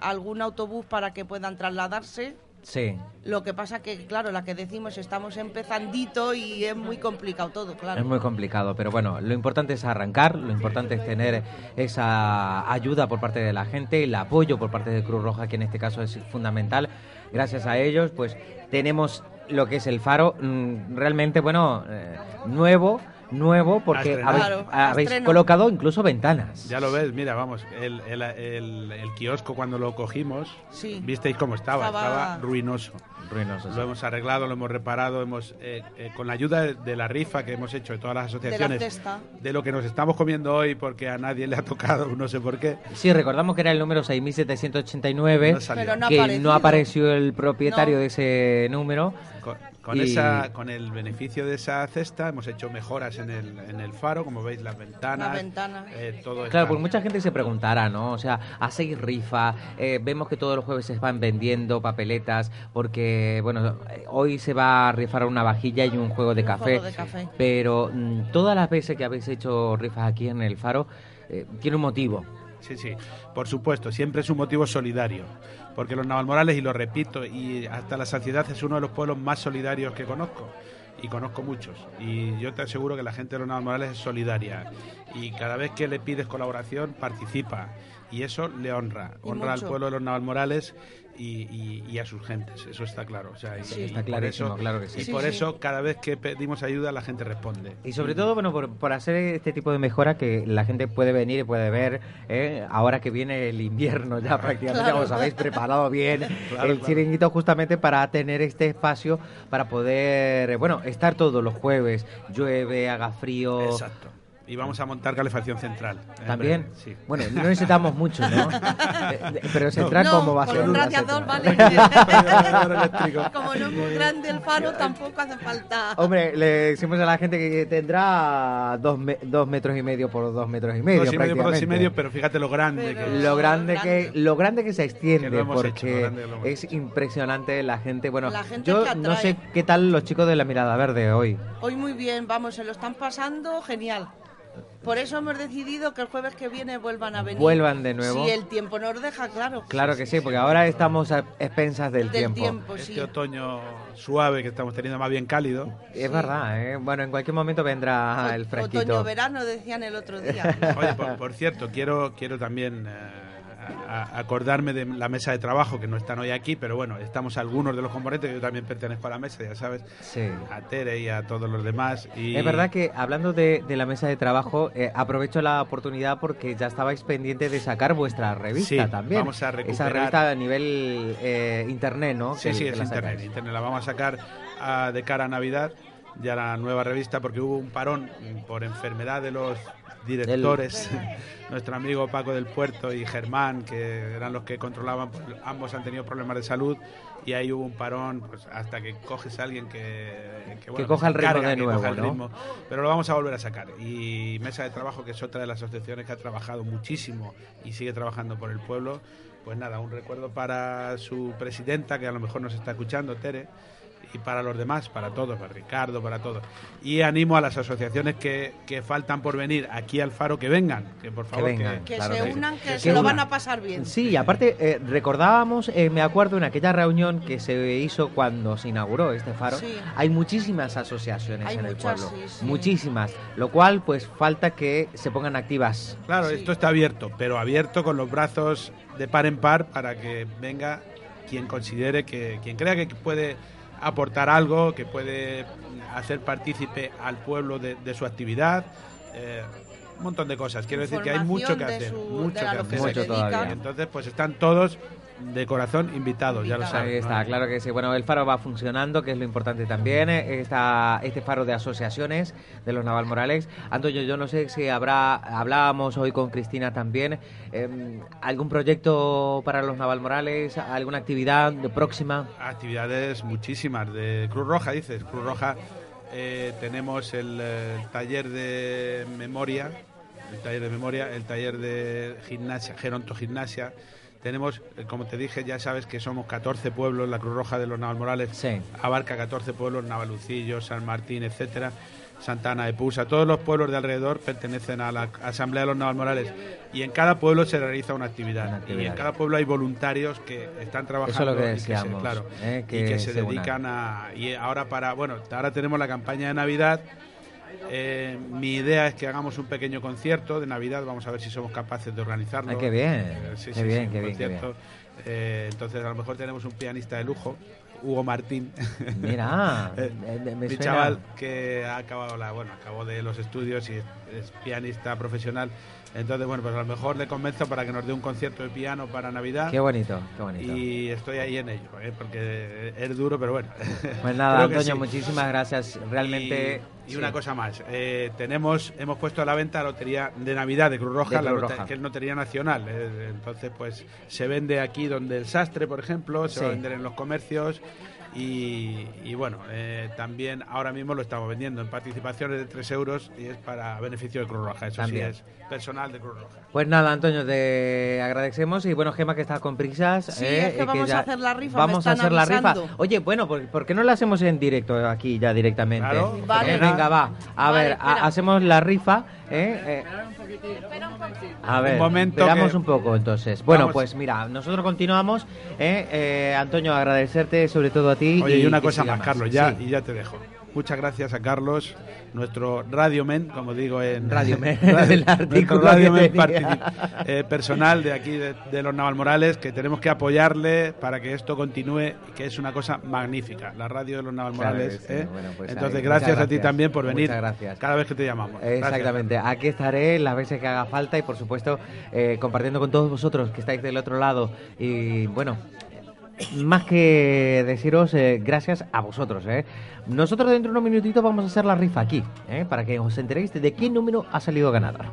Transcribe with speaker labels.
Speaker 1: algún autobús para que puedan trasladarse.
Speaker 2: Sí.
Speaker 1: Lo que pasa que, claro, la que decimos, estamos empezandito y es muy complicado todo, claro.
Speaker 2: Es muy complicado, pero bueno, lo importante es arrancar, lo importante es tener esa ayuda por parte de la gente, el apoyo por parte de Cruz Roja, que en este caso es fundamental. Gracias a ellos, pues tenemos lo que es el faro mm, realmente, bueno, eh, nuevo nuevo porque habéis,
Speaker 1: Claro,
Speaker 2: habéis
Speaker 1: estreno.
Speaker 2: colocado incluso ventanas.
Speaker 3: Ya lo ves, mira, vamos, el, el, el- el kiosco cuando lo cogimos,
Speaker 1: Sí.
Speaker 3: visteis cómo estaba,
Speaker 1: Estaba-
Speaker 3: estaba, ruinoso.
Speaker 2: Ruinoso, sí.
Speaker 3: Lo hemos arreglado, lo hemos reparado, hemos eh, eh, con la ayuda de, de la rifa que hemos hecho de todas las
Speaker 1: De la
Speaker 3: asociaciones, de lo que nos estamos comiendo hoy porque a nadie le ha tocado, no sé por qué.
Speaker 2: Sí, recordamos que era el número 6789,
Speaker 3: No.
Speaker 1: Pero no
Speaker 2: que no apareció el propietario
Speaker 1: No.
Speaker 2: de ese número.
Speaker 3: Con, con
Speaker 2: Y-
Speaker 3: esa, con el beneficio de esa cesta hemos hecho mejoras en el, en el faro, como veis, las ventanas,
Speaker 1: La ventana.
Speaker 3: eh, todo
Speaker 2: Claro,
Speaker 3: está-
Speaker 2: pues mucha gente se preguntará, ¿no? O sea, hacéis rifa, eh, vemos que todos los jueves se van vendiendo papeletas, porque, bueno, eh, hoy se va a rifar una vajilla y un juego de
Speaker 1: Un
Speaker 2: café.
Speaker 1: juego de café.
Speaker 2: Pero mm, todas las veces que habéis hecho rifas aquí en el Faro, eh, tiene un motivo.
Speaker 3: Sí, sí, por supuesto, siempre es un motivo solidario, porque los Navalmorales, y lo repito, y hasta la saciedad es uno de los pueblos más solidarios que conozco, y conozco muchos, y yo te aseguro que la gente de los Navalmorales es solidaria, y cada vez que le pides colaboración, participa, y eso le honra,
Speaker 1: Y
Speaker 3: honra al pueblo de los Navalmorales y, y- y a sus gentes, eso está claro. O sea, y-
Speaker 1: Sí.
Speaker 3: y
Speaker 2: Está
Speaker 3: por
Speaker 2: clarísimo,
Speaker 3: eso-
Speaker 2: claro que sí.
Speaker 3: Y
Speaker 1: Sí,
Speaker 3: por
Speaker 1: sí.
Speaker 3: eso, cada vez que pedimos ayuda, la gente responde.
Speaker 2: Y sobre todo, bueno, por, por hacer este tipo de mejora que la gente puede venir y puede ver, ¿eh? ahora que viene el invierno ya prácticamente,
Speaker 1: Claro.
Speaker 2: os habéis preparado bien
Speaker 3: Claro,
Speaker 2: el
Speaker 3: claro.
Speaker 2: chiringuito justamente para tener este espacio, para poder, bueno, estar todos los jueves, llueve, haga frío.
Speaker 3: Exacto. Y vamos a montar calefacción central. en
Speaker 2: También,
Speaker 3: breve, sí.
Speaker 2: bueno, no necesitamos mucho, ¿no? Eh, Pero central,
Speaker 1: no,
Speaker 2: ¿cómo va a ser?
Speaker 1: un radiador,
Speaker 2: central?
Speaker 1: ¿vale?
Speaker 3: eléctrico.
Speaker 1: Como no es muy grande el faro, tampoco hace falta.
Speaker 2: Hombre, le decimos a la gente que tendrá dos, me- dos metros y medio por dos metros y medio.
Speaker 3: dos y medio por dos y medio, pero fíjate lo grande
Speaker 1: Pero-
Speaker 3: que es.
Speaker 2: lo grande que lo grande que se extiende
Speaker 3: hecho,
Speaker 2: porque
Speaker 3: que lo hemos
Speaker 2: es impresionante la gente bueno
Speaker 1: La gente
Speaker 2: yo
Speaker 1: que
Speaker 2: no sé qué tal los chicos de la mirada verde hoy
Speaker 1: Hoy muy bien, vamos, se lo están pasando genial. Por eso hemos decidido que el jueves que viene vuelvan a venir.
Speaker 2: Vuelvan de nuevo.
Speaker 1: Si el tiempo nos deja, claro.
Speaker 2: claro que sí porque ahora estamos a expensas del,
Speaker 1: Del
Speaker 2: tiempo,
Speaker 1: tiempo,
Speaker 3: Este
Speaker 1: sí.
Speaker 3: otoño suave que estamos teniendo más bien cálido.
Speaker 2: es verdad ¿eh? bueno en cualquier momento vendrá el fresquito
Speaker 1: Otoño-verano decían el otro día.
Speaker 3: Oye, por, por cierto, quiero, quiero también eh, a- acordarme de la mesa de trabajo, que no están hoy aquí, pero bueno, estamos algunos de los componentes, yo también pertenezco a la mesa, ya sabes,
Speaker 2: sí
Speaker 3: a Tere y a todos los demás. Y
Speaker 2: Es verdad que hablando de, de la mesa de trabajo, eh, aprovecho la oportunidad porque ya estabais pendientes de sacar vuestra revista
Speaker 3: Sí,
Speaker 2: también.
Speaker 3: vamos a
Speaker 2: Esa
Speaker 3: recuperar-
Speaker 2: revista a nivel eh, internet, ¿no?
Speaker 3: Sí,
Speaker 2: Que-
Speaker 3: sí,
Speaker 2: que
Speaker 3: es
Speaker 2: la
Speaker 3: internet, internet. La vamos a sacar ah, de cara a Navidad, ya la nueva revista, porque hubo un parón por enfermedad de los directores. Nuestro amigo Paco del Puerto y Germán, que eran los que controlaban, pues, ambos han tenido problemas de salud y ahí hubo un parón pues, hasta que coges a alguien que, que, bueno,
Speaker 2: coja
Speaker 3: se
Speaker 2: el ritmo
Speaker 3: encarga,
Speaker 2: de
Speaker 3: que
Speaker 2: nuevo,
Speaker 3: coja el
Speaker 2: ¿no?
Speaker 3: ritmo. Pero lo vamos a volver a sacar. Y Mesa de Trabajo, que es otra de las asociaciones que ha trabajado muchísimo y sigue trabajando por el pueblo, pues nada, un recuerdo para su presidenta, que a lo mejor nos está escuchando, Tere, y para los demás, para todos, para Ricardo, para todos. Y animo a las asociaciones que, que faltan por venir aquí al Faro que vengan, que por favor
Speaker 2: vengan.
Speaker 1: Que
Speaker 2: Claro
Speaker 1: se
Speaker 2: que sí.
Speaker 1: unan, que
Speaker 3: Que
Speaker 1: se
Speaker 3: se
Speaker 1: lo van a pasar bien.
Speaker 2: Sí, y aparte eh, recordábamos, eh, me acuerdo en aquella reunión que se hizo cuando se inauguró este faro,
Speaker 1: Sí.
Speaker 2: hay muchísimas asociaciones
Speaker 1: Hay
Speaker 2: en el pueblo,
Speaker 1: sí, sí.
Speaker 2: muchísimas, lo cual pues falta que se pongan activas.
Speaker 3: Claro,
Speaker 1: Sí.
Speaker 3: esto está abierto, pero abierto con los brazos de par en par para que venga quien considere que, quien crea que puede aportar algo, que puede hacer partícipe al pueblo de, de su actividad. eh, un montón de cosas. Quiero decir que hay mucho que hacer.
Speaker 1: su-
Speaker 3: mucho que hacer.
Speaker 1: que.
Speaker 3: Entonces, pues están todos de corazón invitados, ya lo saben.
Speaker 2: Ahí está,
Speaker 3: ¿no?
Speaker 2: claro que sí. Bueno, el faro va funcionando, que es lo importante también. Está este faro de asociaciones de los Naval Morales. Antonio, yo no sé si habrá, hablábamos hoy con Cristina también, eh, algún proyecto para los Naval Morales, alguna actividad de próxima.
Speaker 3: Actividades muchísimas de Cruz Roja, dices. Cruz Roja eh, tenemos el, eh, taller de memoria, el taller de memoria, el taller de gimnasia, gerontogimnasia. Tenemos, eh, como te dije, ya sabes que somos 14 pueblos, la Cruz Roja de los Navalmorales
Speaker 2: Sí.
Speaker 3: abarca 14 pueblos, Navalucillo, San Martín, etcétera. Santana de Pusa, todos los pueblos de alrededor pertenecen a la Asamblea de los Navalmorales y en cada pueblo se realiza una actividad,
Speaker 2: Una actividad.
Speaker 3: y en cada pueblo hay voluntarios que están trabajando
Speaker 2: Eso es lo que
Speaker 3: y que se,
Speaker 2: deseamos,
Speaker 3: claro,
Speaker 2: ¿eh?
Speaker 3: y
Speaker 2: que
Speaker 3: se,
Speaker 2: se
Speaker 3: dedican a y ahora para bueno ahora tenemos la campaña de Navidad eh, mi idea es que hagamos un pequeño concierto de Navidad. Vamos a ver si somos capaces de organizarlo.
Speaker 2: Ay, qué bien,
Speaker 3: Eh, sí,
Speaker 2: qué
Speaker 3: sí,
Speaker 2: bien,
Speaker 3: sí,
Speaker 2: qué bien, qué.
Speaker 3: Eh, entonces, a lo mejor tenemos un pianista de lujo, Hugo Martín.
Speaker 2: Mira, me- me-
Speaker 3: mi
Speaker 2: suena-
Speaker 3: chaval que ha acabado la, bueno, acabó de los estudios y es, es pianista profesional. Entonces, bueno, pues a lo mejor le convenzo para que nos dé un concierto de piano para Navidad.
Speaker 2: Qué bonito, qué bonito.
Speaker 3: Y estoy ahí en ello, ¿eh? porque es duro, pero bueno.
Speaker 2: Pues nada, Antonio,
Speaker 3: sí.
Speaker 2: muchísimas gracias. Realmente.
Speaker 3: Y, y
Speaker 2: sí.
Speaker 3: una cosa más, eh, tenemos, hemos puesto a la venta la lotería de Navidad de Cruz Roja,
Speaker 2: De
Speaker 3: la
Speaker 2: Cruz
Speaker 3: lote-
Speaker 2: Roja.
Speaker 3: que es lotería nacional. eh, entonces, pues se vende aquí donde el sastre, por ejemplo, se va a
Speaker 2: Sí.
Speaker 3: vender en los comercios. Y, y bueno, eh, también ahora mismo lo estamos vendiendo en participaciones de 3 euros y es para beneficio de Cruz Roja. Eso
Speaker 2: También.
Speaker 3: sí es personal de Cruz Roja.
Speaker 2: Pues nada, Antonio, te agradecemos. Y bueno, Gema, que está con prisas.
Speaker 1: Sí,
Speaker 2: eh,
Speaker 1: es que
Speaker 2: eh,
Speaker 1: vamos
Speaker 2: ya-
Speaker 1: a hacer la rifa, me
Speaker 2: Vamos a hacer la rifa. Oye, bueno, ¿por, por qué no la hacemos en directo aquí ya directamente?
Speaker 3: Claro.
Speaker 1: Vale.
Speaker 2: Eh, venga, va. A
Speaker 1: Vale,
Speaker 2: ver,
Speaker 1: espera.
Speaker 2: hacemos la rifa. eh, eh. A ver,
Speaker 3: Un momento
Speaker 2: esperamos
Speaker 3: que-
Speaker 2: un poco entonces. Bueno,
Speaker 3: Vamos.
Speaker 2: pues mira, nosotros continuamos. eh, eh, Antonio, agradecerte sobre todo a ti.
Speaker 3: Oye, y una cosa más, Carlos, ya,
Speaker 2: Sí.
Speaker 3: y ya te dejo. Muchas gracias a Carlos, nuestro radiomen, como digo en
Speaker 2: Radiomen,
Speaker 3: Radio-
Speaker 2: el artículo
Speaker 3: nuestro radiomen eh, personal de aquí de, de los Navalmorales, que tenemos que apoyarle para que esto continúe, que es una cosa magnífica, la radio de los.
Speaker 2: Claro que sí.
Speaker 3: ¿eh?
Speaker 2: Bueno, pues
Speaker 3: Entonces,
Speaker 2: ahí,
Speaker 3: gracias, a ti también por venir
Speaker 2: Muchas gracias.
Speaker 3: cada vez que te llamamos. Gracias.
Speaker 2: Exactamente, aquí estaré las veces que haga falta y por supuesto eh, compartiendo con todos vosotros que estáis del otro lado y bueno, más que deciros eh, gracias a vosotros. ¿eh? Nosotros dentro de unos minutitos vamos a hacer la rifa aquí, ¿eh? para que os enteréis de qué número ha salido ganador.